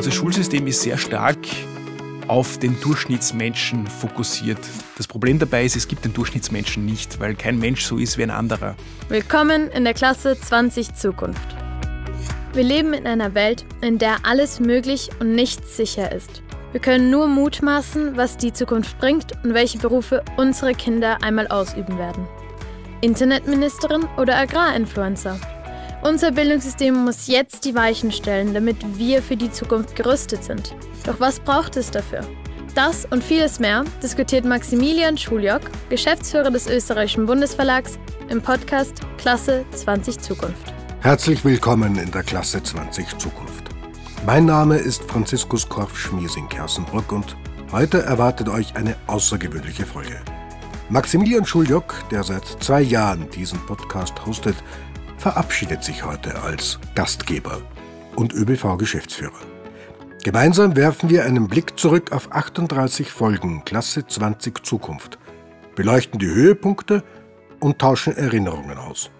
Unser Schulsystem ist sehr stark auf den Durchschnittsmenschen fokussiert. Das Problem dabei ist, es gibt den Durchschnittsmenschen nicht, weil kein Mensch so ist wie ein anderer. Willkommen in der Klasse 20 Zukunft. Wir leben in einer Welt, in der alles möglich und nichts sicher ist. Wir können nur mutmaßen, was die Zukunft bringt und welche Berufe unsere Kinder einmal ausüben werden. Internetministerin oder Agrarinfluencer? Unser Bildungssystem muss jetzt die Weichen stellen, damit wir für die Zukunft gerüstet sind. Doch was braucht es dafür? Das und vieles mehr diskutiert Maximilian Schuljock, Geschäftsführer des Österreichischen Bundesverlags, im Podcast Klasse 20 Zukunft. Herzlich willkommen in der Klasse 20 Zukunft. Mein Name ist Franziskus Korf-Schmiesing-Kersenbrück und heute erwartet euch eine außergewöhnliche Folge. Maximilian Schuljock, der seit zwei Jahren diesen Podcast hostet, verabschiedet sich heute als Gastgeber und ÖBV-Geschäftsführer. Gemeinsam werfen wir einen Blick zurück auf 38 Folgen Klasse 20 Zukunft, beleuchten die Höhepunkte und tauschen Erinnerungen aus.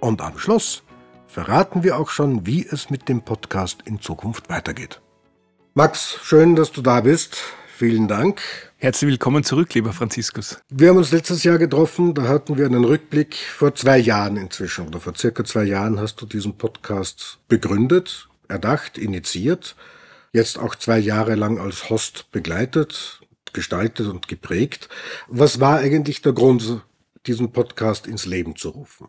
Und am Schluss verraten wir auch schon, wie es mit dem Podcast in Zukunft weitergeht. Max, schön, dass du da bist. Vielen Dank. Herzlich willkommen zurück, lieber Franziskus. Wir haben uns letztes Jahr getroffen, da hatten wir einen Rückblick vor zwei Jahren inzwischen, oder vor circa zwei Jahren hast du diesen Podcast begründet, erdacht, initiiert, jetzt auch zwei Jahre lang als Host begleitet, gestaltet und geprägt. Was war eigentlich der Grund, diesen Podcast ins Leben zu rufen?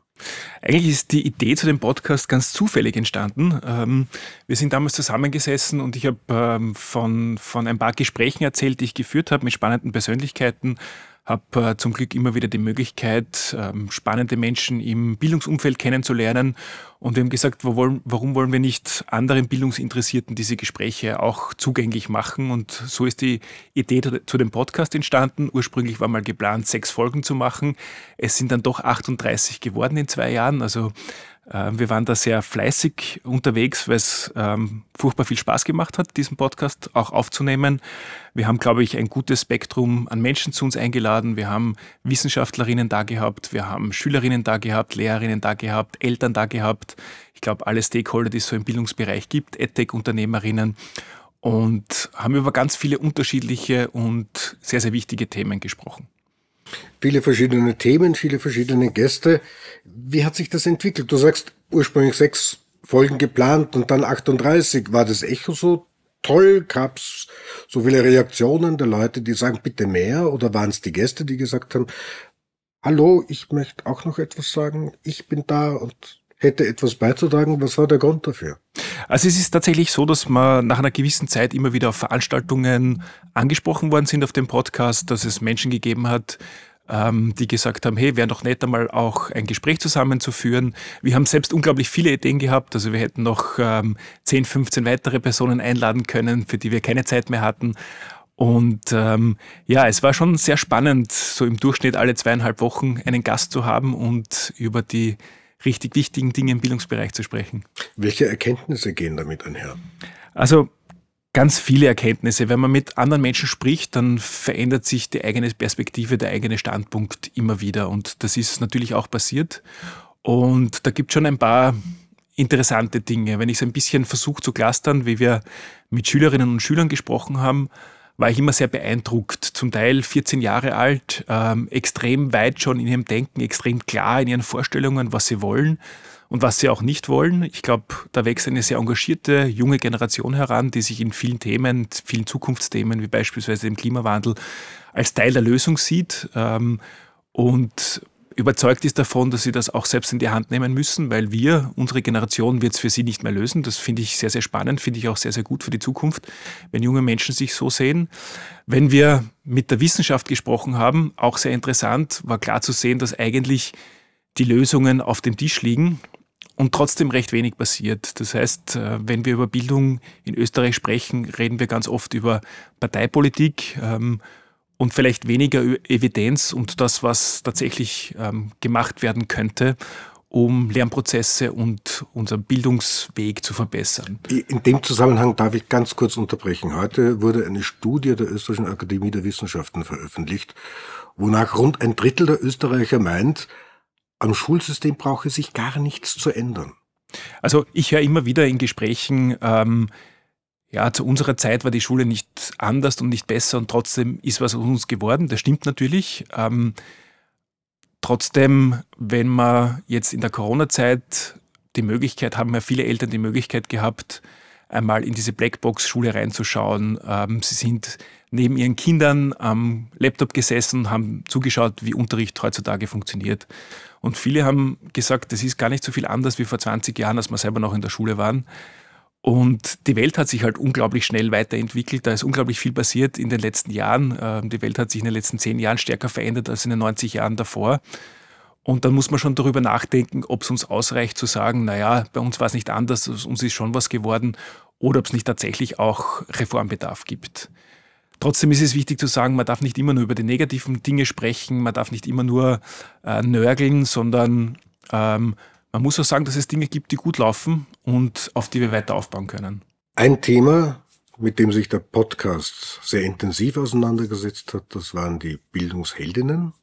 Eigentlich ist die Idee zu dem Podcast ganz zufällig entstanden. Ähm, wir sind damals zusammengesessen und ich habe ähm, von, von ein paar Gesprächen erzählt, die ich geführt habe mit spannenden Persönlichkeiten habe äh, zum Glück immer wieder die Möglichkeit, ähm, spannende Menschen im Bildungsumfeld kennenzulernen. Und wir haben gesagt, wo wollen, warum wollen wir nicht anderen Bildungsinteressierten diese Gespräche auch zugänglich machen? Und so ist die Idee zu dem Podcast entstanden. Ursprünglich war mal geplant, sechs Folgen zu machen. Es sind dann doch 38 geworden in zwei Jahren. Also wir waren da sehr fleißig unterwegs, weil es ähm, furchtbar viel Spaß gemacht hat, diesen Podcast auch aufzunehmen. Wir haben, glaube ich, ein gutes Spektrum an Menschen zu uns eingeladen. Wir haben Wissenschaftlerinnen da gehabt, wir haben Schülerinnen da gehabt, Lehrerinnen da gehabt, Eltern da gehabt. Ich glaube, alle Stakeholder, die es so im Bildungsbereich gibt, EdTech-Unternehmerinnen und haben über ganz viele unterschiedliche und sehr, sehr wichtige Themen gesprochen. Viele verschiedene Themen, viele verschiedene Gäste. Wie hat sich das entwickelt? Du sagst ursprünglich sechs Folgen geplant und dann 38. War das Echo so toll? Gab es so viele Reaktionen der Leute, die sagen, bitte mehr? Oder waren es die Gäste, die gesagt haben, hallo, ich möchte auch noch etwas sagen, ich bin da und hätte etwas beizutragen. Was war der Grund dafür? Also es ist tatsächlich so, dass wir nach einer gewissen Zeit immer wieder auf Veranstaltungen angesprochen worden sind auf dem Podcast, dass es Menschen gegeben hat, ähm, die gesagt haben, hey, wäre doch nett einmal auch ein Gespräch zusammenzuführen. Wir haben selbst unglaublich viele Ideen gehabt, also wir hätten noch ähm, 10, 15 weitere Personen einladen können, für die wir keine Zeit mehr hatten. Und ähm, ja, es war schon sehr spannend, so im Durchschnitt alle zweieinhalb Wochen einen Gast zu haben und über die richtig wichtigen Dinge im Bildungsbereich zu sprechen. Welche Erkenntnisse gehen damit einher? Also ganz viele Erkenntnisse. Wenn man mit anderen Menschen spricht, dann verändert sich die eigene Perspektive, der eigene Standpunkt immer wieder. Und das ist natürlich auch passiert. Und da gibt es schon ein paar interessante Dinge. Wenn ich es ein bisschen versuche zu clustern, wie wir mit Schülerinnen und Schülern gesprochen haben, war ich immer sehr beeindruckt. Zum Teil 14 Jahre alt, ähm, extrem weit schon in ihrem Denken, extrem klar in ihren Vorstellungen, was sie wollen und was sie auch nicht wollen. Ich glaube, da wächst eine sehr engagierte junge Generation heran, die sich in vielen Themen, vielen Zukunftsthemen, wie beispielsweise dem Klimawandel, als Teil der Lösung sieht. Ähm, und überzeugt ist davon, dass sie das auch selbst in die Hand nehmen müssen, weil wir, unsere Generation, wird es für sie nicht mehr lösen. Das finde ich sehr, sehr spannend, finde ich auch sehr, sehr gut für die Zukunft, wenn junge Menschen sich so sehen. Wenn wir mit der Wissenschaft gesprochen haben, auch sehr interessant, war klar zu sehen, dass eigentlich die Lösungen auf dem Tisch liegen und trotzdem recht wenig passiert. Das heißt, äh, wenn wir über Bildung in Österreich sprechen, reden wir ganz oft über Parteipolitik. Ähm, und vielleicht weniger Evidenz und das, was tatsächlich ähm, gemacht werden könnte, um Lernprozesse und unseren Bildungsweg zu verbessern. In dem Zusammenhang darf ich ganz kurz unterbrechen. Heute wurde eine Studie der Österreichischen Akademie der Wissenschaften veröffentlicht, wonach rund ein Drittel der Österreicher meint, am Schulsystem brauche sich gar nichts zu ändern. Also ich höre immer wieder in Gesprächen, ähm, ja, zu unserer Zeit war die Schule nicht anders und nicht besser und trotzdem ist was aus uns geworden. Das stimmt natürlich. Ähm, trotzdem, wenn man jetzt in der Corona-Zeit die Möglichkeit, haben ja viele Eltern die Möglichkeit gehabt, einmal in diese Blackbox-Schule reinzuschauen. Ähm, sie sind neben ihren Kindern am Laptop gesessen haben zugeschaut, wie Unterricht heutzutage funktioniert. Und viele haben gesagt, das ist gar nicht so viel anders wie vor 20 Jahren, als wir selber noch in der Schule waren. Und die Welt hat sich halt unglaublich schnell weiterentwickelt. Da ist unglaublich viel passiert in den letzten Jahren. Ähm, die Welt hat sich in den letzten zehn Jahren stärker verändert als in den 90 Jahren davor. Und dann muss man schon darüber nachdenken, ob es uns ausreicht zu sagen, naja, bei uns war es nicht anders, uns ist schon was geworden, oder ob es nicht tatsächlich auch Reformbedarf gibt. Trotzdem ist es wichtig zu sagen, man darf nicht immer nur über die negativen Dinge sprechen, man darf nicht immer nur äh, nörgeln, sondern ähm, man muss auch sagen, dass es Dinge gibt, die gut laufen und auf die wir weiter aufbauen können. Ein Thema, mit dem sich der Podcast sehr intensiv auseinandergesetzt hat, das waren die Bildungsheldinnen.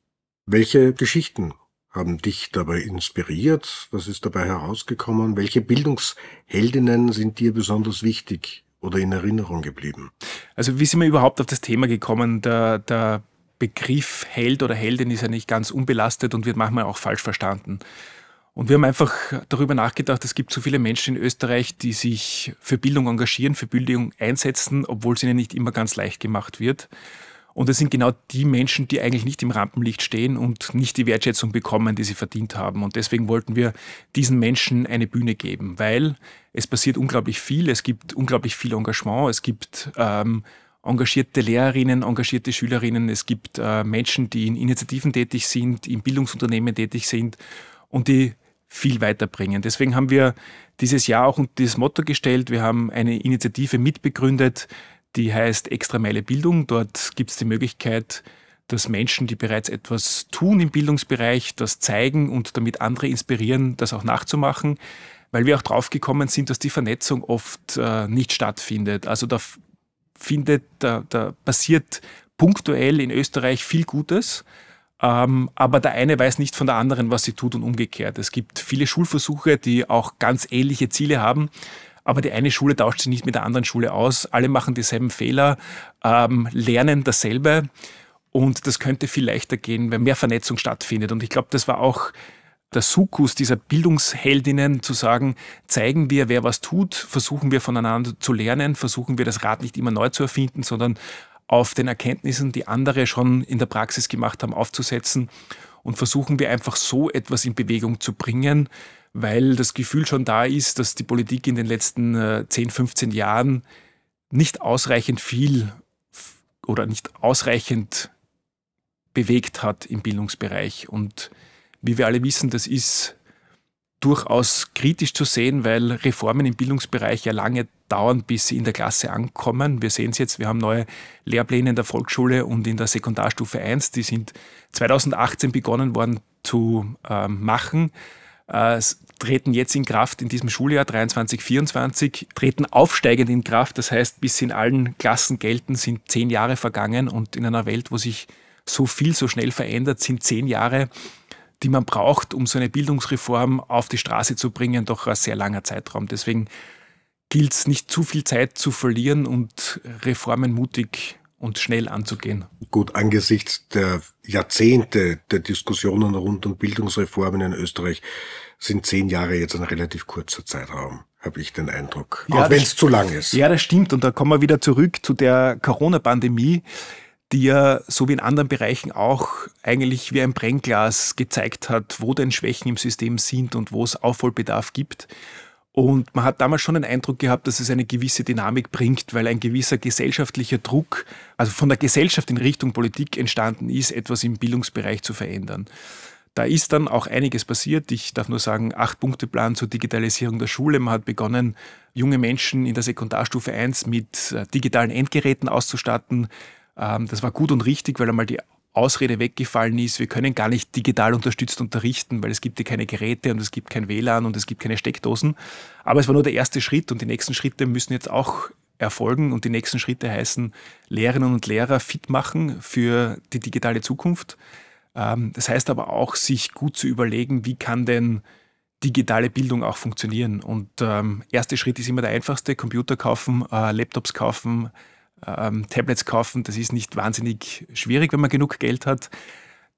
Welche Geschichten haben dich dabei inspiriert? Was ist dabei herausgekommen? Welche Bildungsheldinnen sind dir besonders wichtig oder in Erinnerung geblieben? Also wie sind wir überhaupt auf das Thema gekommen? Der, der Begriff Held oder Heldin ist ja nicht ganz unbelastet und wird manchmal auch falsch verstanden. Und wir haben einfach darüber nachgedacht, es gibt so viele Menschen in Österreich, die sich für Bildung engagieren, für Bildung einsetzen, obwohl es ihnen nicht immer ganz leicht gemacht wird. Und es sind genau die Menschen, die eigentlich nicht im Rampenlicht stehen und nicht die Wertschätzung bekommen, die sie verdient haben. Und deswegen wollten wir diesen Menschen eine Bühne geben, weil es passiert unglaublich viel, es gibt unglaublich viel Engagement, es gibt ähm, engagierte Lehrerinnen, engagierte Schülerinnen, es gibt äh, Menschen, die in Initiativen tätig sind, in Bildungsunternehmen tätig sind und die viel weiterbringen. Deswegen haben wir dieses Jahr auch unter dieses Motto gestellt, wir haben eine Initiative mitbegründet, die heißt Extra Meile Bildung. Dort gibt es die Möglichkeit, dass Menschen, die bereits etwas tun im Bildungsbereich, das zeigen und damit andere inspirieren, das auch nachzumachen, weil wir auch draufgekommen sind, dass die Vernetzung oft äh, nicht stattfindet. Also da findet, da, da passiert punktuell in Österreich viel Gutes, aber der eine weiß nicht von der anderen, was sie tut und umgekehrt. Es gibt viele Schulversuche, die auch ganz ähnliche Ziele haben, aber die eine Schule tauscht sich nicht mit der anderen Schule aus. Alle machen dieselben Fehler, ähm, lernen dasselbe und das könnte viel leichter gehen, wenn mehr Vernetzung stattfindet. Und ich glaube, das war auch der Sukus dieser Bildungsheldinnen zu sagen, zeigen wir, wer was tut, versuchen wir voneinander zu lernen, versuchen wir das Rad nicht immer neu zu erfinden, sondern auf den Erkenntnissen, die andere schon in der Praxis gemacht haben, aufzusetzen und versuchen wir einfach so etwas in Bewegung zu bringen, weil das Gefühl schon da ist, dass die Politik in den letzten 10, äh, 15 Jahren nicht ausreichend viel oder nicht ausreichend bewegt hat im Bildungsbereich. Und wie wir alle wissen, das ist durchaus kritisch zu sehen, weil Reformen im Bildungsbereich ja lange dauern, bis sie in der Klasse ankommen. Wir sehen es jetzt, wir haben neue Lehrpläne in der Volksschule und in der Sekundarstufe 1, die sind 2018 begonnen worden zu äh, machen äh, treten jetzt in Kraft in diesem Schuljahr 23, 24, treten aufsteigend in Kraft. Das heißt, bis sie in allen Klassen gelten, sind zehn Jahre vergangen und in einer Welt, wo sich so viel so schnell verändert, sind zehn Jahre, die man braucht, um so eine Bildungsreform auf die Straße zu bringen, doch ein sehr langer Zeitraum. Deswegen gilt es nicht zu viel Zeit zu verlieren und Reformen mutig und schnell anzugehen. Gut, angesichts der Jahrzehnte der Diskussionen rund um Bildungsreformen in Österreich sind zehn Jahre jetzt ein relativ kurzer Zeitraum, habe ich den Eindruck. Ja, auch wenn es zu lang ist. Ja, das stimmt. Und da kommen wir wieder zurück zu der Corona-Pandemie, die ja so wie in anderen Bereichen auch eigentlich wie ein Brennglas gezeigt hat, wo denn Schwächen im System sind und wo es Aufholbedarf gibt. Und man hat damals schon den Eindruck gehabt, dass es eine gewisse Dynamik bringt, weil ein gewisser gesellschaftlicher Druck, also von der Gesellschaft in Richtung Politik entstanden ist, etwas im Bildungsbereich zu verändern. Da ist dann auch einiges passiert. Ich darf nur sagen, Acht-Punkte-Plan zur Digitalisierung der Schule. Man hat begonnen, junge Menschen in der Sekundarstufe 1 mit äh, digitalen Endgeräten auszustatten. Ähm, das war gut und richtig, weil einmal die Ausrede weggefallen ist, wir können gar nicht digital unterstützt unterrichten, weil es gibt ja keine Geräte und es gibt kein WLAN und es gibt keine Steckdosen. Aber es war nur der erste Schritt und die nächsten Schritte müssen jetzt auch erfolgen und die nächsten Schritte heißen Lehrerinnen und Lehrer fit machen für die digitale Zukunft. Ähm, das heißt aber auch, sich gut zu überlegen, wie kann denn digitale Bildung auch funktionieren. Und ähm, erster Schritt ist immer der einfachste, Computer kaufen, äh, Laptops kaufen, ähm, Tablets kaufen. Das ist nicht wahnsinnig schwierig, wenn man genug Geld hat.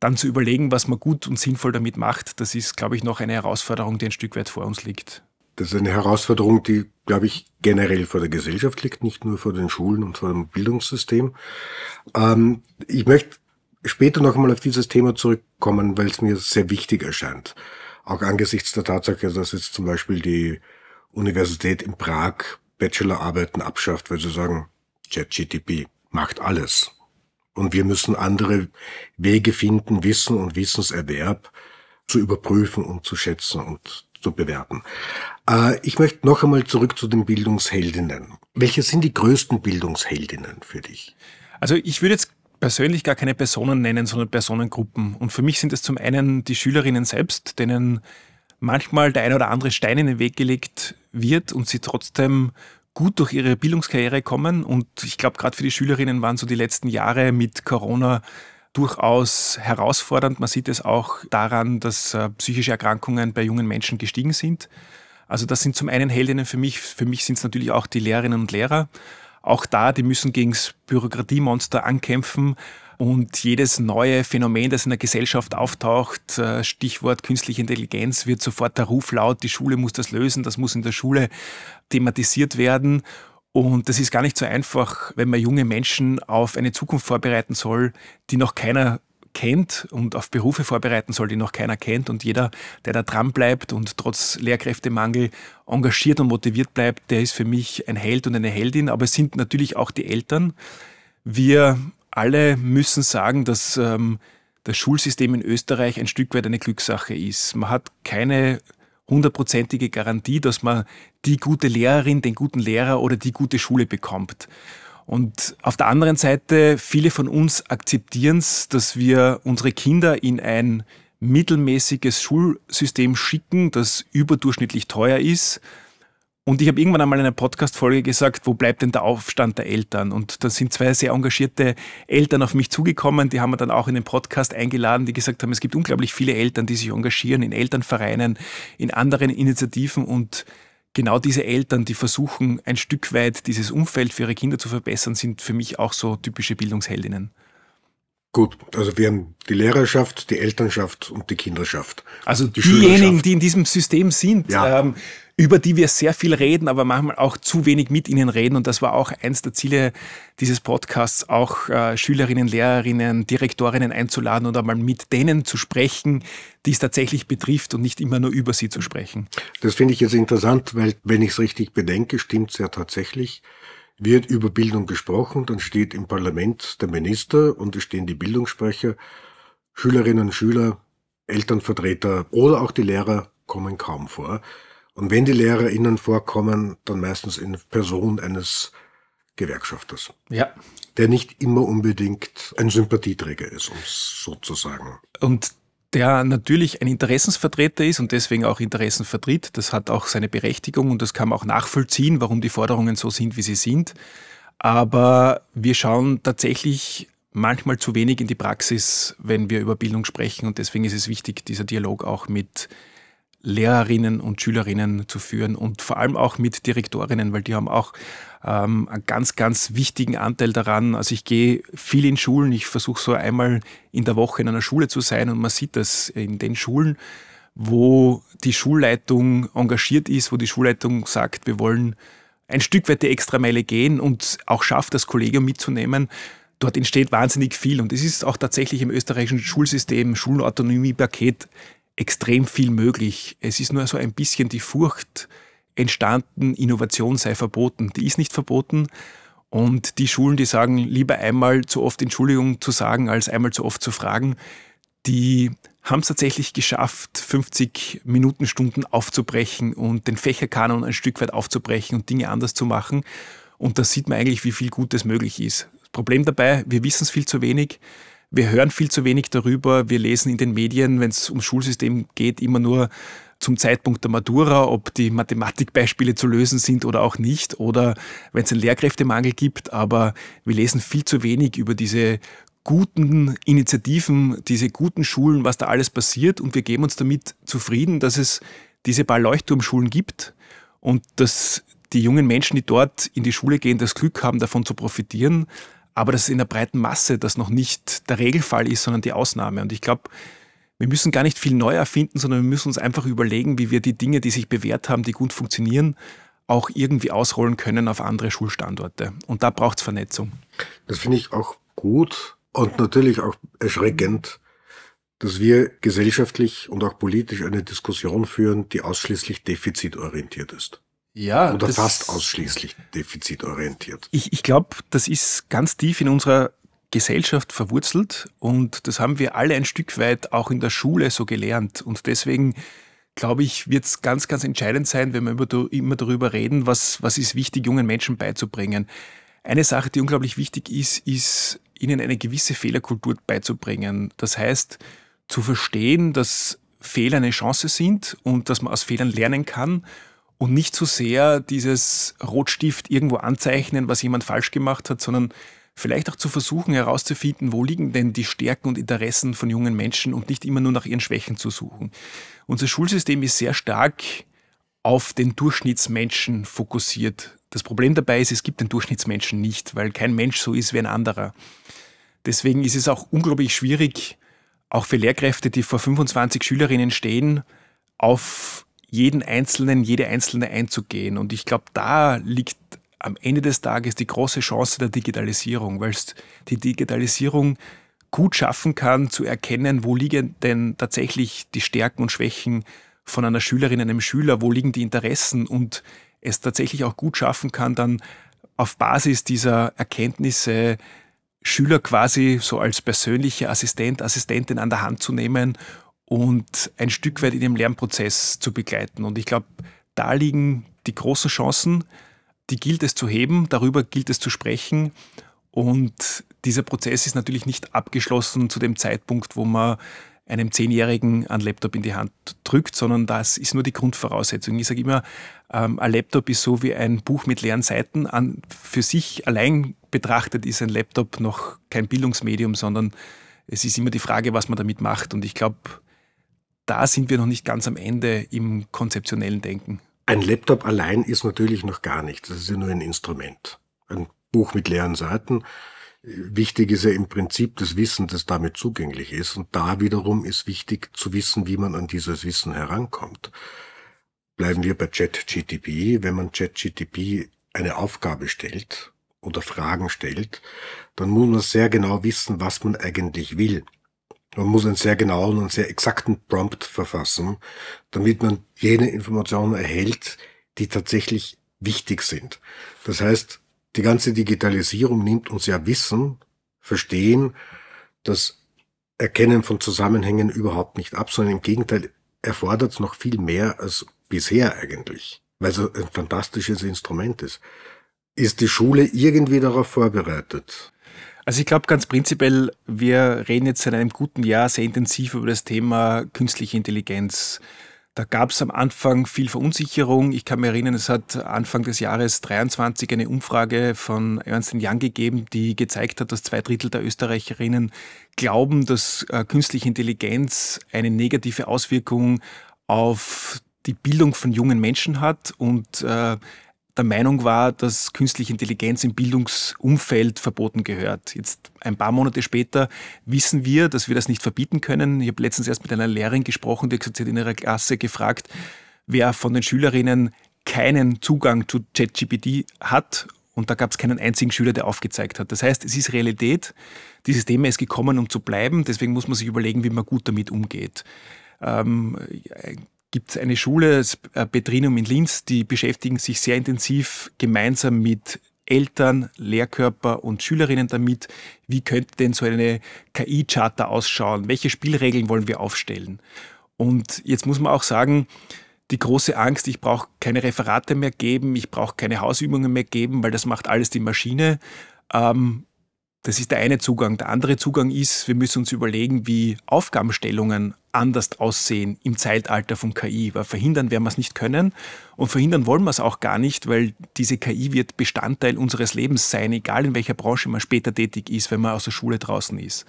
Dann zu überlegen, was man gut und sinnvoll damit macht, das ist, glaube ich, noch eine Herausforderung, die ein Stück weit vor uns liegt. Das ist eine Herausforderung, die, glaube ich, generell vor der Gesellschaft liegt, nicht nur vor den Schulen und vor dem Bildungssystem. Ähm, ich möchte später noch einmal auf dieses Thema zurückkommen, weil es mir sehr wichtig erscheint. Auch angesichts der Tatsache, dass jetzt zum Beispiel die Universität in Prag Bachelorarbeiten abschafft, weil sie sagen, ChatGTP macht alles. Und wir müssen andere Wege finden, Wissen und Wissenserwerb zu überprüfen und zu schätzen und zu bewerten. Äh, ich möchte noch einmal zurück zu den Bildungsheldinnen. Welche sind die größten Bildungsheldinnen für dich? Also ich würde jetzt persönlich gar keine Personen nennen, sondern Personengruppen. Und für mich sind es zum einen die Schülerinnen selbst, denen manchmal der ein oder andere Stein in den Weg gelegt wird und sie trotzdem gut durch ihre Bildungskarriere kommen. Und ich glaube, gerade für die Schülerinnen waren so die letzten Jahre mit Corona durchaus herausfordernd. Man sieht es auch daran, dass äh, psychische Erkrankungen bei jungen Menschen gestiegen sind. Also das sind zum einen Heldinnen für mich. Für mich sind es natürlich auch die Lehrerinnen und Lehrer. Auch da, die müssen gegen das Bürokratiemonster ankämpfen. Und jedes neue Phänomen, das in der Gesellschaft auftaucht, äh, Stichwort künstliche Intelligenz, wird sofort der Ruf laut, die Schule muss das lösen, das muss in der Schule thematisiert werden. Und das ist gar nicht so einfach, wenn man junge Menschen auf eine Zukunft vorbereiten soll, die noch keiner kennt und auf Berufe vorbereiten soll, die noch keiner kennt. Und jeder, der da dran bleibt und trotz Lehrkräftemangel engagiert und motiviert bleibt, der ist für mich ein Held und eine Heldin. Aber es sind natürlich auch die Eltern. Wir alle müssen sagen, dass ähm, das Schulsystem in Österreich ein Stück weit eine Glückssache ist. Man hat keine hundertprozentige Garantie, dass man die gute Lehrerin, den guten Lehrer oder die gute Schule bekommt. Und auf der anderen Seite, viele von uns akzeptieren es, dass wir unsere Kinder in ein mittelmäßiges Schulsystem schicken, das überdurchschnittlich teuer ist. Und ich habe irgendwann einmal in einer Podcast-Folge gesagt, wo bleibt denn der Aufstand der Eltern? Und da sind zwei sehr engagierte Eltern auf mich zugekommen, die haben wir dann auch in den Podcast eingeladen, die gesagt haben, es gibt unglaublich viele Eltern, die sich engagieren in Elternvereinen, in anderen Initiativen und genau diese Eltern, die versuchen, ein Stück weit dieses Umfeld für ihre Kinder zu verbessern, sind für mich auch so typische Bildungsheldinnen. Gut, also wir haben die Lehrerschaft, die Elternschaft und die Kinderschaft. Also die diejenigen, die in diesem System sind, ja. ähm, über die wir sehr viel reden, aber manchmal auch zu wenig mit ihnen reden. Und das war auch eins der Ziele dieses Podcasts, auch äh, Schülerinnen, Lehrerinnen, Direktorinnen einzuladen oder mal mit denen zu sprechen, die es tatsächlich betrifft und nicht immer nur über sie zu sprechen. Das finde ich jetzt interessant, weil wenn ich es richtig bedenke, stimmt es ja tatsächlich wird über Bildung gesprochen, dann steht im Parlament der Minister und es stehen die Bildungssprecher, Schülerinnen und Schüler, Elternvertreter oder auch die Lehrer kommen kaum vor. Und wenn die LehrerInnen vorkommen, dann meistens in Person eines Gewerkschafters. Ja. Der nicht immer unbedingt ein Sympathieträger ist, um es so zu sagen. Und der natürlich ein Interessensvertreter ist und deswegen auch Interessen vertritt. Das hat auch seine Berechtigung und das kann man auch nachvollziehen, warum die Forderungen so sind, wie sie sind. Aber wir schauen tatsächlich manchmal zu wenig in die Praxis, wenn wir über Bildung sprechen und deswegen ist es wichtig, dieser Dialog auch mit Lehrerinnen und Schülerinnen zu führen und vor allem auch mit Direktorinnen, weil die haben auch ähm, einen ganz, ganz wichtigen Anteil daran. Also ich gehe viel in Schulen, ich versuche so einmal in der Woche in einer Schule zu sein und man sieht das in den Schulen, wo die Schulleitung engagiert ist, wo die Schulleitung sagt, wir wollen ein Stück weit die Extrameile gehen und auch schafft, das Kollegium mitzunehmen. Dort entsteht wahnsinnig viel und es ist auch tatsächlich im österreichischen Schulsystem, Schulautonomie-Paket extrem viel möglich. Es ist nur so ein bisschen die Furcht entstanden, Innovation sei verboten. Die ist nicht verboten. Und die Schulen, die sagen, lieber einmal zu oft Entschuldigung zu sagen, als einmal zu oft zu fragen, die haben es tatsächlich geschafft, 50 Minutenstunden aufzubrechen und den Fächerkanon ein Stück weit aufzubrechen und Dinge anders zu machen. Und da sieht man eigentlich, wie viel Gutes möglich ist. Das Problem dabei, wir wissen es viel zu wenig. Wir hören viel zu wenig darüber. Wir lesen in den Medien, wenn es ums Schulsystem geht, immer nur zum Zeitpunkt der Matura, ob die Mathematikbeispiele zu lösen sind oder auch nicht, oder wenn es einen Lehrkräftemangel gibt. Aber wir lesen viel zu wenig über diese guten Initiativen, diese guten Schulen, was da alles passiert. Und wir geben uns damit zufrieden, dass es diese paar Leuchtturmschulen gibt und dass die jungen Menschen, die dort in die Schule gehen, das Glück haben, davon zu profitieren, aber dass in der breiten Masse das noch nicht der Regelfall ist, sondern die Ausnahme. Und ich glaube, wir müssen gar nicht viel neu erfinden, sondern wir müssen uns einfach überlegen, wie wir die Dinge, die sich bewährt haben, die gut funktionieren, auch irgendwie ausrollen können auf andere Schulstandorte. Und da braucht es Vernetzung. Das finde ich auch gut und natürlich auch erschreckend, dass wir gesellschaftlich und auch politisch eine Diskussion führen, die ausschließlich defizitorientiert ist. Ja. Oder fast ausschließlich defizitorientiert. Ich, ich glaube, das ist ganz tief in unserer Gesellschaft verwurzelt und das haben wir alle ein Stück weit auch in der Schule so gelernt. Und deswegen glaube ich, wird es ganz, ganz entscheidend sein, wenn wir immer darüber reden, was, was ist wichtig, jungen Menschen beizubringen. Eine Sache, die unglaublich wichtig ist, ist, ihnen eine gewisse Fehlerkultur beizubringen. Das heißt, zu verstehen, dass Fehler eine Chance sind und dass man aus Fehlern lernen kann und nicht so sehr dieses Rotstift irgendwo anzeichnen, was jemand falsch gemacht hat, sondern vielleicht auch zu versuchen herauszufinden, wo liegen denn die Stärken und Interessen von jungen Menschen und nicht immer nur nach ihren Schwächen zu suchen. Unser Schulsystem ist sehr stark auf den Durchschnittsmenschen fokussiert. Das Problem dabei ist, es gibt den Durchschnittsmenschen nicht, weil kein Mensch so ist wie ein anderer. Deswegen ist es auch unglaublich schwierig, auch für Lehrkräfte, die vor 25 Schülerinnen stehen, auf jeden Einzelnen, jede Einzelne einzugehen. Und ich glaube, da liegt am Ende des Tages die große Chance der Digitalisierung, weil es die Digitalisierung gut schaffen kann, zu erkennen, wo liegen denn tatsächlich die Stärken und Schwächen von einer Schülerin, einem Schüler, wo liegen die Interessen und es tatsächlich auch gut schaffen kann, dann auf Basis dieser Erkenntnisse Schüler quasi so als persönliche Assistent, Assistentin an der Hand zu nehmen und ein Stück weit in dem Lernprozess zu begleiten. Und ich glaube, da liegen die großen Chancen, die gilt es zu heben, darüber gilt es zu sprechen. Und dieser Prozess ist natürlich nicht abgeschlossen zu dem Zeitpunkt, wo man einem Zehnjährigen einen Laptop in die Hand drückt, sondern das ist nur die Grundvoraussetzung. Ich sage immer, ähm, ein Laptop ist so wie ein Buch mit leeren Seiten. An, für sich allein betrachtet ist ein Laptop noch kein Bildungsmedium, sondern es ist immer die Frage, was man damit macht. Und ich glaube, da sind wir noch nicht ganz am Ende im konzeptionellen Denken. Ein Laptop allein ist natürlich noch gar nichts. Das ist ja nur ein Instrument. Ein Buch mit leeren Seiten Wichtig ist ja im Prinzip das Wissen, das damit zugänglich ist. Und da wiederum ist wichtig zu wissen, wie man an dieses Wissen herankommt. Bleiben wir bei ChatGTP. Wenn man ChatGTP eine Aufgabe stellt oder Fragen stellt, dann muss man sehr genau wissen, was man eigentlich will. Man muss einen sehr genauen und sehr exakten Prompt verfassen, damit man jene Informationen erhält, die tatsächlich wichtig sind. Das heißt, die ganze Digitalisierung nimmt uns ja Wissen, Verstehen, das Erkennen von Zusammenhängen überhaupt nicht ab, sondern im Gegenteil erfordert es noch viel mehr als bisher eigentlich, weil es ein fantastisches Instrument ist. Ist die Schule irgendwie darauf vorbereitet? Also ich glaube ganz prinzipiell, wir reden jetzt seit einem guten Jahr sehr intensiv über das Thema künstliche Intelligenz. Da gab es am Anfang viel Verunsicherung. Ich kann mich erinnern, es hat Anfang des Jahres 23 eine Umfrage von Ernst Young gegeben, die gezeigt hat, dass zwei Drittel der Österreicherinnen glauben, dass äh, künstliche Intelligenz eine negative Auswirkung auf die Bildung von jungen Menschen hat und äh, der Meinung war, dass künstliche Intelligenz im Bildungsumfeld verboten gehört. Jetzt ein paar Monate später wissen wir, dass wir das nicht verbieten können. Ich habe letztens erst mit einer Lehrerin gesprochen, die hat in ihrer Klasse gefragt, wer von den Schülerinnen keinen Zugang zu ChatGPT hat. Und da gab es keinen einzigen Schüler, der aufgezeigt hat. Das heißt, es ist Realität. Dieses Thema ist gekommen, um zu bleiben. Deswegen muss man sich überlegen, wie man gut damit umgeht. Ähm, gibt es eine Schule, das äh, Betrinum in Linz, die beschäftigen sich sehr intensiv gemeinsam mit Eltern, Lehrkörper und Schülerinnen damit, wie könnte denn so eine KI-Charta ausschauen, welche Spielregeln wollen wir aufstellen. Und jetzt muss man auch sagen, die große Angst, ich brauche keine Referate mehr geben, ich brauche keine Hausübungen mehr geben, weil das macht alles die Maschine. Ähm, das ist der eine Zugang. Der andere Zugang ist, wir müssen uns überlegen, wie Aufgabenstellungen anders aussehen im Zeitalter von KI, weil verhindern werden wir es nicht können und verhindern wollen wir es auch gar nicht, weil diese KI wird Bestandteil unseres Lebens sein, egal in welcher Branche man später tätig ist, wenn man aus der Schule draußen ist.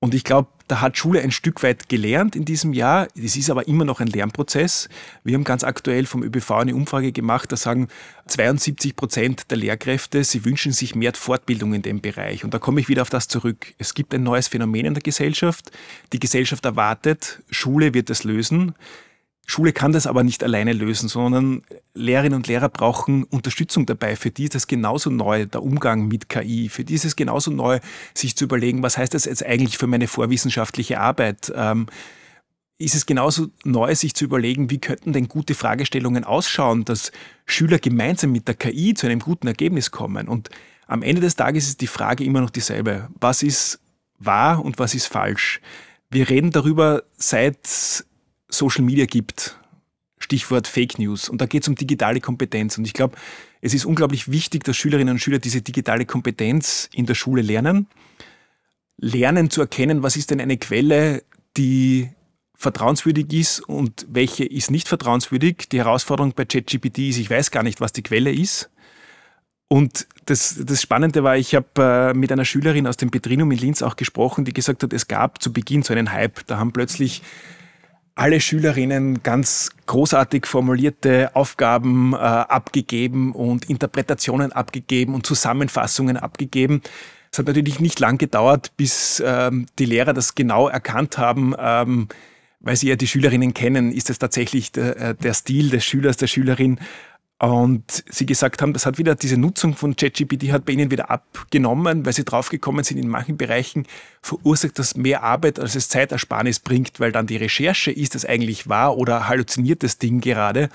Und ich glaube, da hat Schule ein Stück weit gelernt in diesem Jahr. Es ist aber immer noch ein Lernprozess. Wir haben ganz aktuell vom ÖBV eine Umfrage gemacht, da sagen 72 Prozent der Lehrkräfte, sie wünschen sich mehr Fortbildung in dem Bereich. Und da komme ich wieder auf das zurück. Es gibt ein neues Phänomen in der Gesellschaft. Die Gesellschaft erwartet, Schule wird es lösen. Schule kann das aber nicht alleine lösen, sondern Lehrerinnen und Lehrer brauchen Unterstützung dabei. Für die ist es genauso neu, der Umgang mit KI. Für die ist es genauso neu, sich zu überlegen, was heißt das jetzt eigentlich für meine vorwissenschaftliche Arbeit? Ähm, ist es genauso neu, sich zu überlegen, wie könnten denn gute Fragestellungen ausschauen, dass Schüler gemeinsam mit der KI zu einem guten Ergebnis kommen. Und am Ende des Tages ist die Frage immer noch dieselbe. Was ist wahr und was ist falsch? Wir reden darüber seit Social Media gibt. Stichwort Fake News. Und da geht es um digitale Kompetenz. Und ich glaube, es ist unglaublich wichtig, dass Schülerinnen und Schüler diese digitale Kompetenz in der Schule lernen. Lernen zu erkennen, was ist denn eine Quelle, die vertrauenswürdig ist und welche ist nicht vertrauenswürdig. Die Herausforderung bei ChatGPT ist, ich weiß gar nicht, was die Quelle ist. Und das, das Spannende war, ich habe äh, mit einer Schülerin aus dem Petrinum in Linz auch gesprochen, die gesagt hat, es gab zu Beginn so einen Hype. Da haben plötzlich alle Schülerinnen ganz großartig formulierte Aufgaben äh, abgegeben und Interpretationen abgegeben und Zusammenfassungen abgegeben. Es hat natürlich nicht lang gedauert, bis ähm, die Lehrer das genau erkannt haben, ähm, weil sie ja die Schülerinnen kennen, ist es tatsächlich der, äh, der Stil des Schülers, der Schülerin und sie gesagt haben, das hat wieder diese Nutzung von ChatGPT hat bei ihnen wieder abgenommen, weil sie draufgekommen sind, in manchen Bereichen verursacht das mehr Arbeit, als es Zeitersparnis bringt, weil dann die Recherche, ist das eigentlich wahr oder halluziniert das Ding gerade,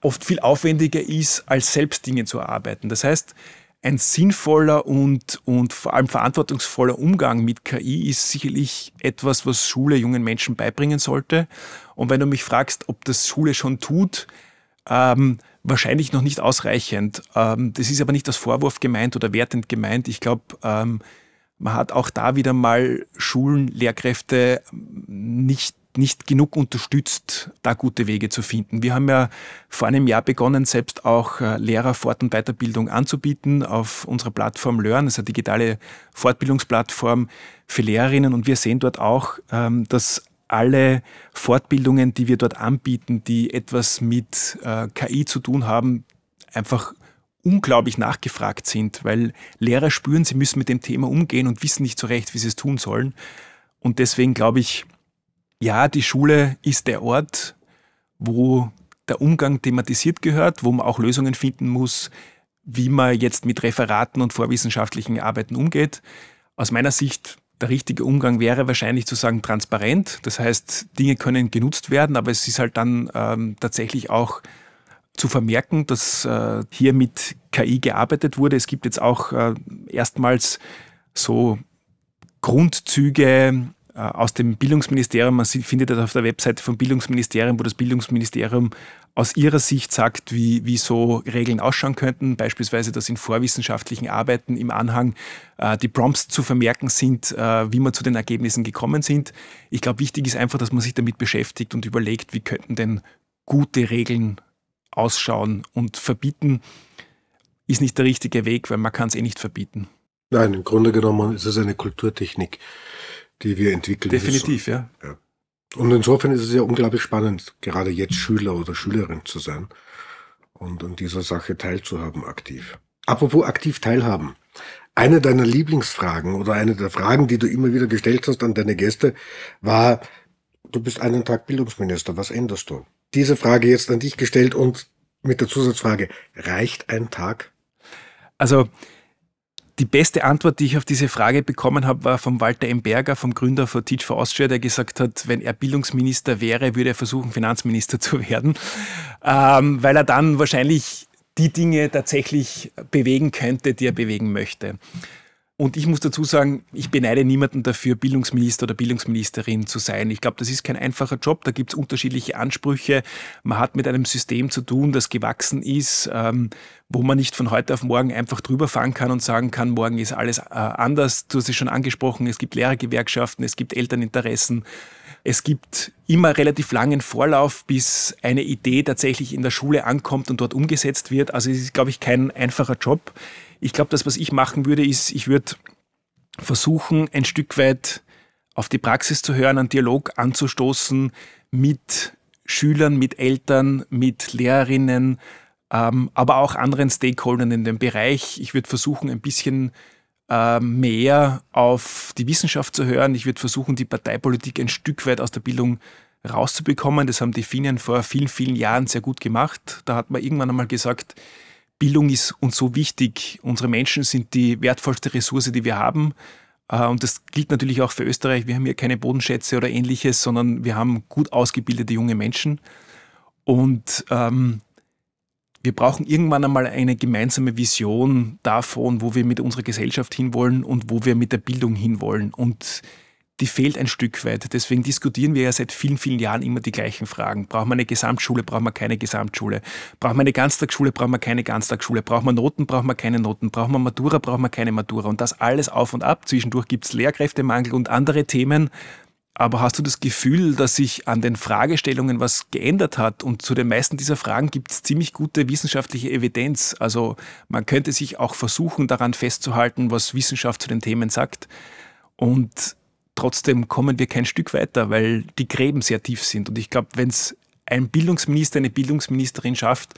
oft viel aufwendiger ist, als selbst Dinge zu erarbeiten. Das heißt, ein sinnvoller und, und vor allem verantwortungsvoller Umgang mit KI ist sicherlich etwas, was Schule jungen Menschen beibringen sollte. Und wenn du mich fragst, ob das Schule schon tut, ähm, wahrscheinlich noch nicht ausreichend. Ähm, das ist aber nicht als Vorwurf gemeint oder wertend gemeint. Ich glaube, ähm, man hat auch da wieder mal Schulen, Lehrkräfte nicht nicht genug unterstützt, da gute Wege zu finden. Wir haben ja vor einem Jahr begonnen, selbst auch äh, Lehrer Fort- und Weiterbildung anzubieten auf unserer Plattform Learn, das ist eine digitale Fortbildungsplattform für Lehrerinnen. Und wir sehen dort auch, ähm, dass alle Fortbildungen, die wir dort anbieten, die etwas mit äh, KI zu tun haben, einfach unglaublich nachgefragt sind, weil Lehrer spüren, sie müssen mit dem Thema umgehen und wissen nicht so recht, wie sie es tun sollen. Und deswegen glaube ich, ja, die Schule ist der Ort, wo der Umgang thematisiert gehört, wo man auch Lösungen finden muss, wie man jetzt mit Referaten und vorwissenschaftlichen Arbeiten umgeht. Aus meiner Sicht der richtige Umgang wäre wahrscheinlich zu sagen transparent. Das heißt, Dinge können genutzt werden, aber es ist halt dann ähm, tatsächlich auch zu vermerken, dass äh, hier mit KI gearbeitet wurde. Es gibt jetzt auch äh, erstmals so Grundzüge aus dem Bildungsministerium. Man findet das auf der Webseite vom Bildungsministerium, wo das Bildungsministerium aus Ihrer Sicht sagt, wie, wie so Regeln ausschauen könnten, beispielsweise, dass in vorwissenschaftlichen Arbeiten im Anhang äh, die Prompts zu vermerken sind, äh, wie man zu den Ergebnissen gekommen sind. Ich glaube, wichtig ist einfach, dass man sich damit beschäftigt und überlegt, wie könnten denn gute Regeln ausschauen und verbieten ist nicht der richtige Weg, weil man kann es eh nicht verbieten. Nein, im Grunde genommen ist es eine Kulturtechnik, die wir entwickeln Definitiv, müssen. ja. ja. Und insofern ist es ja unglaublich spannend, gerade jetzt Schüler oder Schülerin zu sein und an dieser Sache teilzuhaben aktiv. Apropos aktiv teilhaben. Eine deiner Lieblingsfragen oder eine der Fragen, die du immer wieder gestellt hast an deine Gäste, war, du bist einen Tag Bildungsminister, was änderst du? Diese Frage jetzt an dich gestellt und mit der Zusatzfrage, reicht ein Tag? Also die beste Antwort, die ich auf diese Frage bekommen habe, war von Walter M. Berger, vom Gründer von Teach for Austria, der gesagt hat, wenn er Bildungsminister wäre, würde er versuchen, Finanzminister zu werden, ähm, weil er dann wahrscheinlich die Dinge tatsächlich bewegen könnte, die er bewegen möchte. Und ich muss dazu sagen, ich beneide niemanden dafür, Bildungsminister oder Bildungsministerin zu sein. Ich glaube, das ist kein einfacher Job. Da gibt es unterschiedliche Ansprüche. Man hat mit einem System zu tun, das gewachsen ist, ähm, wo man nicht von heute auf morgen einfach drüber fahren kann und sagen kann, morgen ist alles äh, anders. Du hast es schon angesprochen, es gibt Lehrergewerkschaften, es gibt Elterninteressen. Es gibt immer relativ langen Vorlauf, bis eine Idee tatsächlich in der Schule ankommt und dort umgesetzt wird. Also es ist, glaube ich, kein einfacher Job. Ich glaube, das, was ich machen würde, ist, ich würde versuchen, ein Stück weit auf die Praxis zu hören, einen Dialog anzustoßen mit Schülern, mit Eltern, mit Lehrerinnen, ähm, aber auch anderen Stakeholdern in dem Bereich. Ich würde versuchen, ein bisschen mehr auf die Wissenschaft zu hören. Ich würde versuchen, die Parteipolitik ein Stück weit aus der Bildung rauszubekommen. Das haben die Finnen vor vielen, vielen Jahren sehr gut gemacht. Da hat man irgendwann einmal gesagt, Bildung ist uns so wichtig. Unsere Menschen sind die wertvollste Ressource, die wir haben. Äh, und das gilt natürlich auch für Österreich. Wir haben hier keine Bodenschätze oder ähnliches, sondern wir haben gut ausgebildete junge Menschen. Und ähm, wir brauchen irgendwann einmal eine gemeinsame Vision davon, wo wir mit unserer Gesellschaft hinwollen und wo wir mit der Bildung hinwollen. Und die fehlt ein Stück weit. Deswegen diskutieren wir ja seit vielen, vielen Jahren immer die gleichen Fragen. Brauchen wir eine Gesamtschule, brauchen wir keine Gesamtschule? Brauchen wir eine Ganztagsschule, brauchen wir keine Ganztagsschule? Brauchen wir Noten, brauchen wir keine Noten? Brauchen wir Matura, brauchen wir keine Matura? Und das alles auf und ab. Zwischendurch gibt es Lehrkräftemangel und andere Themen. Aber hast du das Gefühl, dass sich an den Fragestellungen was geändert hat? Und zu den meisten dieser Fragen gibt es ziemlich gute wissenschaftliche Evidenz. Also man könnte sich auch versuchen, daran festzuhalten, was Wissenschaft zu den Themen sagt. Und trotzdem kommen wir kein Stück weiter, weil die Gräben sehr tief sind. Und ich glaube, wenn es ein Bildungsminister, eine Bildungsministerin schafft,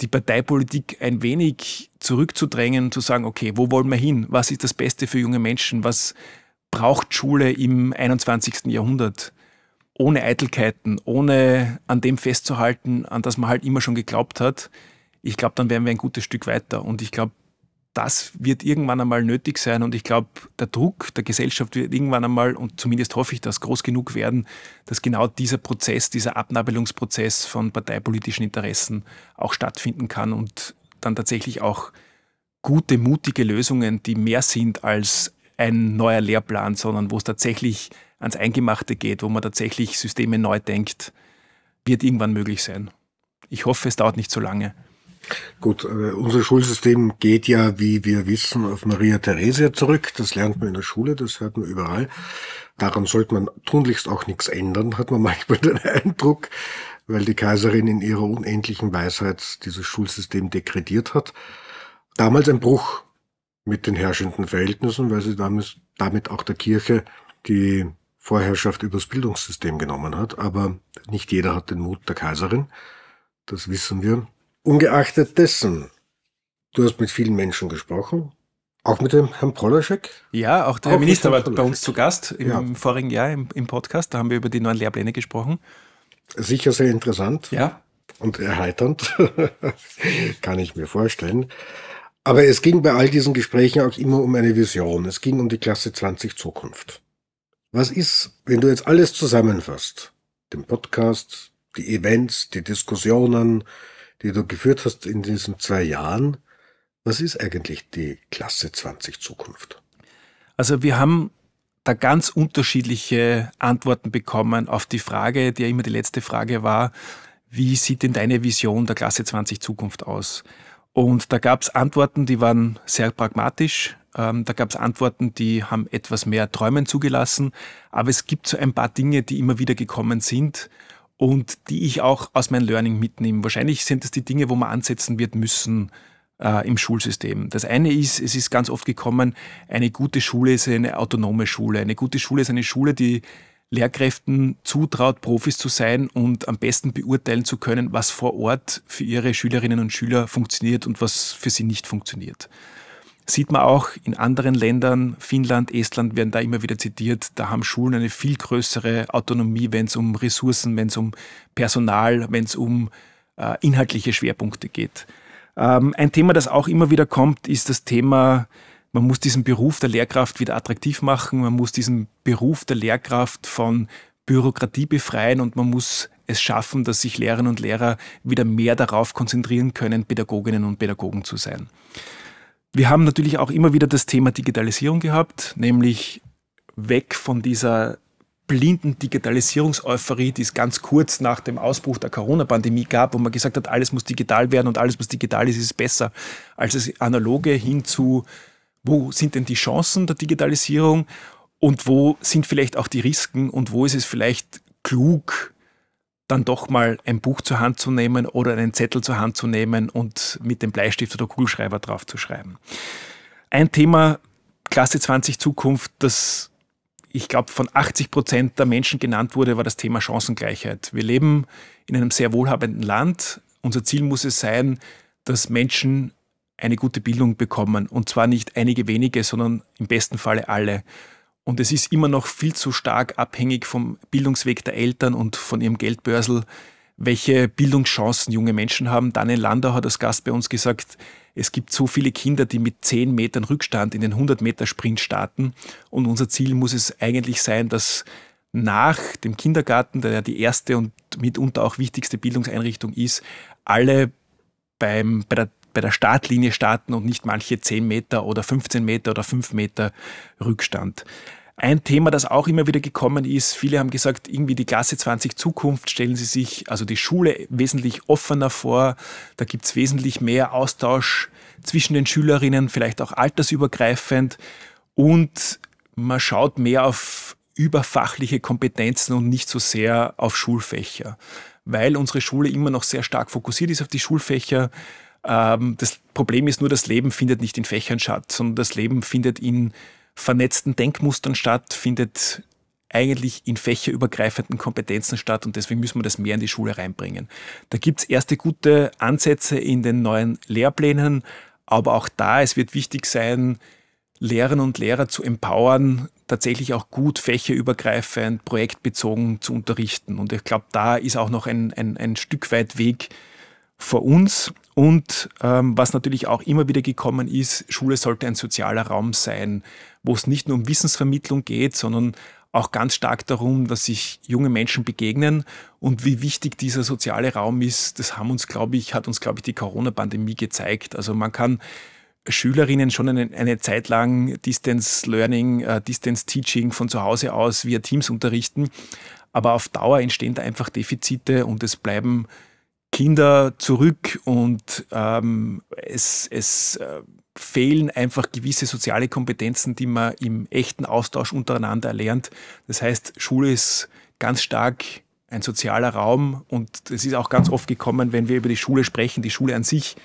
die Parteipolitik ein wenig zurückzudrängen, zu sagen, okay, wo wollen wir hin? Was ist das Beste für junge Menschen? Was braucht Schule im 21. Jahrhundert? Ohne Eitelkeiten, ohne an dem festzuhalten, an das man halt immer schon geglaubt hat. Ich glaube, dann wären wir ein gutes Stück weiter. Und ich glaube, das wird irgendwann einmal nötig sein und ich glaube, der Druck der Gesellschaft wird irgendwann einmal, und zumindest hoffe ich, dass groß genug werden, dass genau dieser Prozess, dieser Abnabelungsprozess von parteipolitischen Interessen auch stattfinden kann und dann tatsächlich auch gute, mutige Lösungen, die mehr sind als ein neuer Lehrplan, sondern wo es tatsächlich ans Eingemachte geht, wo man tatsächlich Systeme neu denkt, wird irgendwann möglich sein. Ich hoffe, es dauert nicht so lange. Gut, äh, unser Schulsystem geht ja, wie wir wissen, auf Maria Theresia zurück. Das lernt man in der Schule, das hört man überall. Daran sollte man tunlichst auch nichts ändern, hat man manchmal den Eindruck, weil die Kaiserin in ihrer unendlichen Weisheit dieses Schulsystem dekretiert hat. Damals ein Bruch mit den herrschenden Verhältnissen, weil sie damit, damit auch der Kirche die Vorherrschaft übers Bildungssystem genommen hat. Aber nicht jeder hat den Mut der Kaiserin. Das wissen wir. Ungeachtet dessen, du hast mit vielen Menschen gesprochen, auch mit dem Herrn Polaschek? Ja, auch der auch Herr Minister war bei uns zu Gast im ja. vorigen Jahr im, im, Podcast. Da haben wir über die neuen Lehrpläne gesprochen. Sicher sehr interessant. Ja. Und erheiternd, kann ich mir vorstellen. Aber es ging bei all diesen Gesprächen auch immer um eine Vision. Es ging um die Klasse 20 Zukunft. Was ist, wenn du jetzt alles zusammenfasst? Den Podcast, die Events, die Diskussionen, die du geführt hast in diesen zwei Jahren. Was ist eigentlich die Klasse 20 Zukunft? Also wir haben da ganz unterschiedliche Antworten bekommen auf die Frage, die ja immer die letzte Frage war, wie sieht denn deine Vision der Klasse 20 Zukunft aus? Und da gab es Antworten, die waren sehr pragmatisch. Ähm, da gab es Antworten, die haben etwas mehr Träumen zugelassen. Aber es gibt so ein paar Dinge, die immer wieder gekommen sind und die ich auch aus meinem Learning mitnehme. Wahrscheinlich sind es die Dinge, wo man ansetzen wird müssen äh, im Schulsystem. Das eine ist, es ist ganz oft gekommen, eine gute Schule ist eine autonome Schule. Eine gute Schule ist eine Schule, die Lehrkräften zutraut, Profis zu sein und am besten beurteilen zu können, was vor Ort für ihre Schülerinnen und Schüler funktioniert und was für sie nicht funktioniert. Sieht man auch in anderen Ländern, Finnland, Estland werden da immer wieder zitiert, da haben Schulen eine viel größere Autonomie, wenn es um Ressourcen, wenn es um Personal, wenn es um äh, inhaltliche Schwerpunkte geht. Ähm, ein Thema, das auch immer wieder kommt, ist das Thema, man muss diesen Beruf der Lehrkraft wieder attraktiv machen, man muss diesen Beruf der Lehrkraft von Bürokratie befreien und man muss es schaffen, dass sich Lehrerinnen und Lehrer wieder mehr darauf konzentrieren können, Pädagoginnen und Pädagogen zu sein. Wir haben natürlich auch immer wieder das Thema Digitalisierung gehabt, nämlich weg von dieser blinden Digitalisierungseuphorie, die es ganz kurz nach dem Ausbruch der Corona-Pandemie gab, wo man gesagt hat, alles muss digital werden und alles, was digital ist, ist besser als das Analoge hin zu, wo sind denn die Chancen der Digitalisierung und wo sind vielleicht auch die Risiken und wo ist es vielleicht klug, dann doch mal ein Buch zur Hand zu nehmen oder einen Zettel zur Hand zu nehmen und mit dem Bleistift oder Kugelschreiber drauf zu schreiben. Ein Thema Klasse 20 Zukunft, das ich glaube, von 80 Prozent der Menschen genannt wurde, war das Thema Chancengleichheit. Wir leben in einem sehr wohlhabenden Land. Unser Ziel muss es sein, dass Menschen eine gute Bildung bekommen. Und zwar nicht einige wenige, sondern im besten Falle alle. Und es ist immer noch viel zu stark abhängig vom Bildungsweg der Eltern und von ihrem Geldbörsel, welche Bildungschancen junge Menschen haben. Daniel Landau hat als Gast bei uns gesagt, es gibt so viele Kinder, die mit 10 Metern Rückstand in den 100 Meter Sprint starten. Und unser Ziel muss es eigentlich sein, dass nach dem Kindergarten, der ja die erste und mitunter auch wichtigste Bildungseinrichtung ist, alle beim, bei, der, bei der Startlinie starten und nicht manche 10 Meter oder 15 Meter oder 5 Meter Rückstand. Ein Thema, das auch immer wieder gekommen ist, viele haben gesagt, irgendwie die Klasse 20 Zukunft stellen sie sich, also die Schule wesentlich offener vor, da gibt es wesentlich mehr Austausch zwischen den Schülerinnen, vielleicht auch altersübergreifend und man schaut mehr auf überfachliche Kompetenzen und nicht so sehr auf Schulfächer, weil unsere Schule immer noch sehr stark fokussiert ist auf die Schulfächer. Ähm, das Problem ist nur, das Leben findet nicht in Fächern statt, sondern das Leben findet in vernetzten Denkmustern statt, findet eigentlich in fächerübergreifenden Kompetenzen statt und deswegen müssen wir das mehr in die Schule reinbringen. Da gibt es erste gute Ansätze in den neuen Lehrplänen, aber auch da, es wird wichtig sein, Lehrerinnen und Lehrer zu empowern, tatsächlich auch gut fächerübergreifend, projektbezogen zu unterrichten. Und ich glaube, da ist auch noch ein, ein, ein Stück weit Weg vor uns. Und ähm, was natürlich auch immer wieder gekommen ist, Schule sollte ein sozialer Raum sein, wo es nicht nur um Wissensvermittlung geht, sondern auch ganz stark darum, dass sich junge Menschen begegnen und wie wichtig dieser soziale Raum ist, das haben uns, glaube ich, hat uns, glaube ich, die Corona-Pandemie gezeigt. Also man kann Schülerinnen schon eine, eine Zeit lang Distance Learning, äh, Distance Teaching von zu Hause aus via Teams unterrichten, aber auf Dauer entstehen da einfach Defizite und es bleiben Kinder zurück und ähm, es, es äh, fehlen einfach gewisse soziale Kompetenzen, die man im echten Austausch untereinander erlernt. Das heißt, Schule ist ganz stark ein sozialer Raum und es ist auch ganz oft gekommen, wenn wir über die Schule sprechen, die Schule an sich,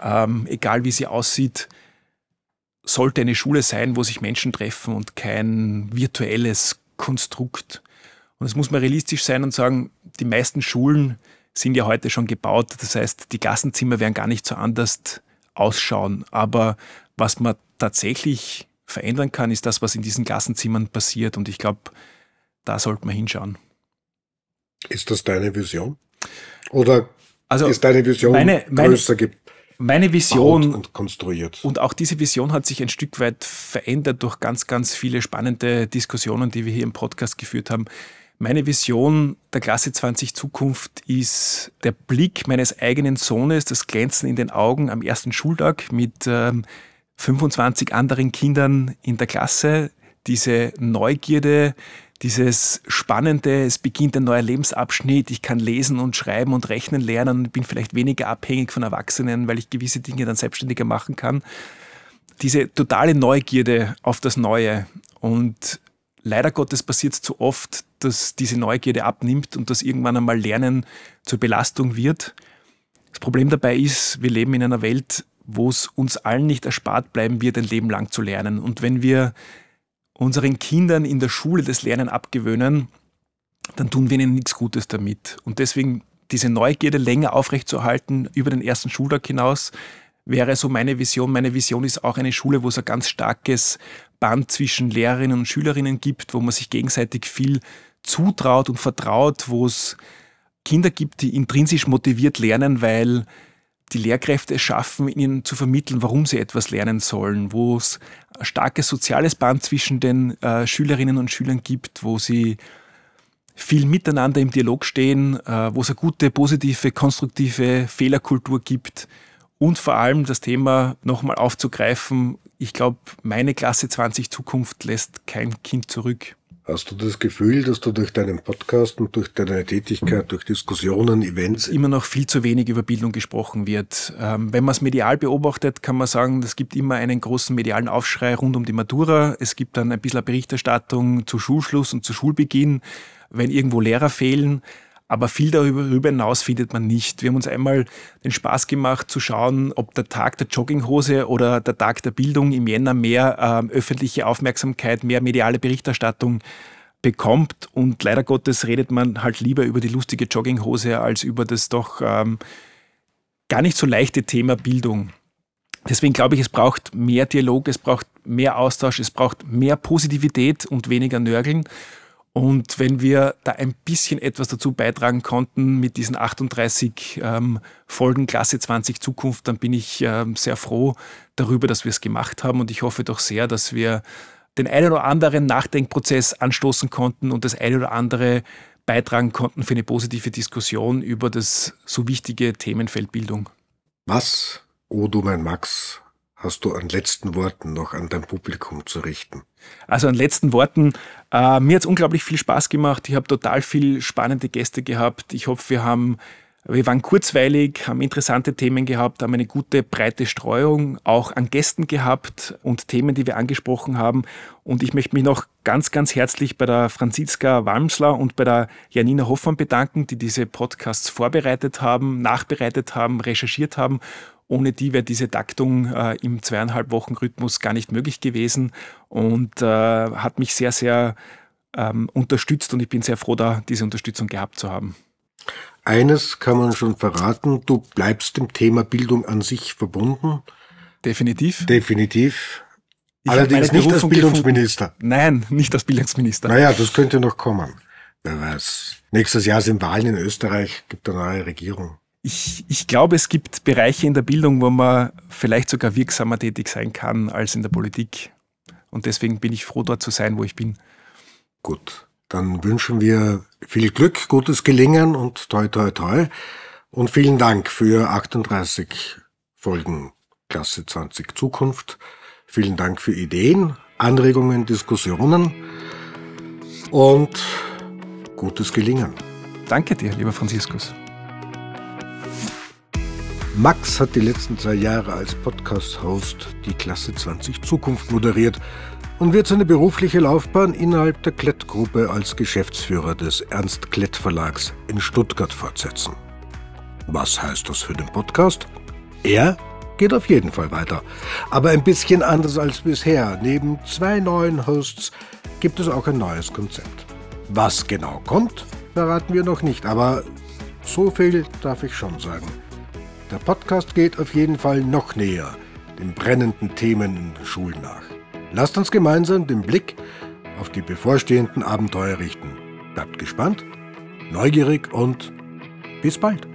ähm, egal wie sie aussieht, sollte eine Schule sein, wo sich Menschen treffen und kein virtuelles Konstrukt. Und es muss man realistisch sein und sagen, die meisten Schulen sind ja heute schon gebaut. Das heißt, die Klassenzimmer werden gar nicht so anders ausschauen. Aber was man tatsächlich verändern kann, ist das, was in diesen Klassenzimmern passiert. Und ich glaube, da sollte man hinschauen. Ist das deine Vision? Oder also ist deine Vision meine, meine, größer gibt? Meine Vision und konstruiert. Und auch diese Vision hat sich ein Stück weit verändert durch ganz, ganz viele spannende Diskussionen, die wir hier im Podcast geführt haben. Meine Vision der Klasse 20 Zukunft ist der Blick meines eigenen Sohnes, das Glänzen in den Augen am ersten Schultag mit ähm, 25 anderen Kindern in der Klasse, diese Neugierde, dieses Spannende, es beginnt ein neuer Lebensabschnitt, ich kann lesen und schreiben und rechnen lernen, bin vielleicht weniger abhängig von Erwachsenen, weil ich gewisse Dinge dann selbstständiger machen kann. Diese totale Neugierde auf das Neue und leider Gottes passiert es zu oft, dass diese Neugierde abnimmt und dass irgendwann einmal Lernen zur Belastung wird. Das Problem dabei ist, wir leben in einer Welt, wo es uns allen nicht erspart bleiben wird, ein Leben lang zu lernen. Und wenn wir unseren Kindern in der Schule das Lernen abgewöhnen, dann tun wir ihnen nichts Gutes damit. Und deswegen diese Neugierde länger aufrechtzuerhalten über den ersten Schultag hinaus, wäre so meine Vision. Meine Vision ist auch eine Schule, wo es ein ganz starkes Band zwischen Lehrerinnen und Schülerinnen gibt, wo man sich gegenseitig viel zutraut und vertraut, wo es Kinder gibt, die intrinsisch motiviert lernen, weil die Lehrkräfte es schaffen, ihnen zu vermitteln, warum sie etwas lernen sollen, wo es ein starkes soziales Band zwischen den äh, Schülerinnen und Schülern gibt, wo sie viel miteinander im Dialog stehen, äh, wo es eine gute, positive, konstruktive Fehlerkultur gibt und vor allem das Thema nochmal aufzugreifen. Ich glaube, meine Klasse 20 Zukunft lässt kein Kind zurück. Hast du das Gefühl, dass du durch deinen Podcast und durch deine Tätigkeit, durch Diskussionen, Events immer noch viel zu wenig über Bildung gesprochen wird? Ähm, wenn man es medial beobachtet, kann man sagen, es gibt immer einen großen medialen Aufschrei rund um die Matura. Es gibt dann ein bisschen Berichterstattung zu Schulschluss und zu Schulbeginn, wenn irgendwo Lehrer fehlen. Aber viel darüber hinaus findet man nicht. Wir haben uns einmal den Spaß gemacht zu schauen, ob der Tag der Jogginghose oder der Tag der Bildung im Jänner mehr äh, öffentliche Aufmerksamkeit, mehr mediale Berichterstattung bekommt. Und leider Gottes redet man halt lieber über die lustige Jogginghose als über das doch ähm, gar nicht so leichte Thema Bildung. Deswegen glaube ich, es braucht mehr Dialog, es braucht mehr Austausch, es braucht mehr Positivität und weniger Nörgeln. Und wenn wir da ein bisschen etwas dazu beitragen konnten mit diesen 38 ähm, Folgen Klasse 20 Zukunft, dann bin ich ähm, sehr froh darüber, dass wir es gemacht haben. Und ich hoffe doch sehr, dass wir den einen oder anderen Nachdenkprozess anstoßen konnten und das eine oder andere beitragen konnten für eine positive Diskussion über das so wichtige Themenfeld Bildung. Was, o oh du mein Max, hast du an letzten Worten noch an dein Publikum zu richten? Also an letzten Worten, äh, mir hat es unglaublich viel Spaß gemacht. Ich habe total viel spannende Gäste gehabt. Ich hoffe, wir haben wir waren kurzweilig, haben interessante Themen gehabt, haben eine gute breite Streuung auch an Gästen gehabt und Themen, die wir angesprochen haben. Und ich möchte mich noch ganz, ganz herzlich bei der Franziska Walmsler und bei der Janina Hoffmann bedanken, die diese Podcasts vorbereitet haben, nachbereitet haben, recherchiert haben ohne die wäre diese Taktung äh, im zweieinhalb Wochen Rhythmus gar nicht möglich gewesen und äh, hat mich sehr, sehr ähm, unterstützt und ich bin sehr froh, da diese Unterstützung gehabt zu haben. Eines kann man schon verraten, du bleibst dem Thema Bildung an sich verbunden. Definitiv. Definitiv. Ich Allerdings nicht als Bildungsminister. Gefunden. Nein, nicht als Bildungsminister. Naja, das könnte noch kommen. Wer weiß. Nächstes Jahr sind Wahlen in Österreich, gibt eine neue Regierung ich, ich glaube, es gibt Bereiche in der Bildung, wo man vielleicht sogar wirksamer tätig sein kann als in der Politik. Und deswegen bin ich froh, dort zu sein, wo ich bin. Gut, dann wünschen wir viel Glück, gutes Gelingen und toi toi toi. Und vielen Dank für 38 Folgen Klasse 20 Zukunft. Vielen Dank für Ideen, Anregungen, Diskussionen und gutes Gelingen. Danke dir, lieber Franziskus. Max hat die letzten zwei Jahre als Podcast-Host die Klasse 20 Zukunft moderiert und wird seine berufliche Laufbahn innerhalb der Klett-Gruppe als Geschäftsführer des Ernst Klett Verlags in Stuttgart fortsetzen. Was heißt das für den Podcast? Er geht auf jeden Fall weiter, aber ein bisschen anders als bisher. Neben zwei neuen Hosts gibt es auch ein neues Konzept. Was genau kommt, verraten wir noch nicht, aber so viel darf ich schon sagen. Der Podcast geht auf jeden Fall noch näher den brennenden Themen in den Schulen nach. Lasst uns gemeinsam den Blick auf die bevorstehenden Abenteuer richten. Bleibt gespannt, neugierig und bis bald.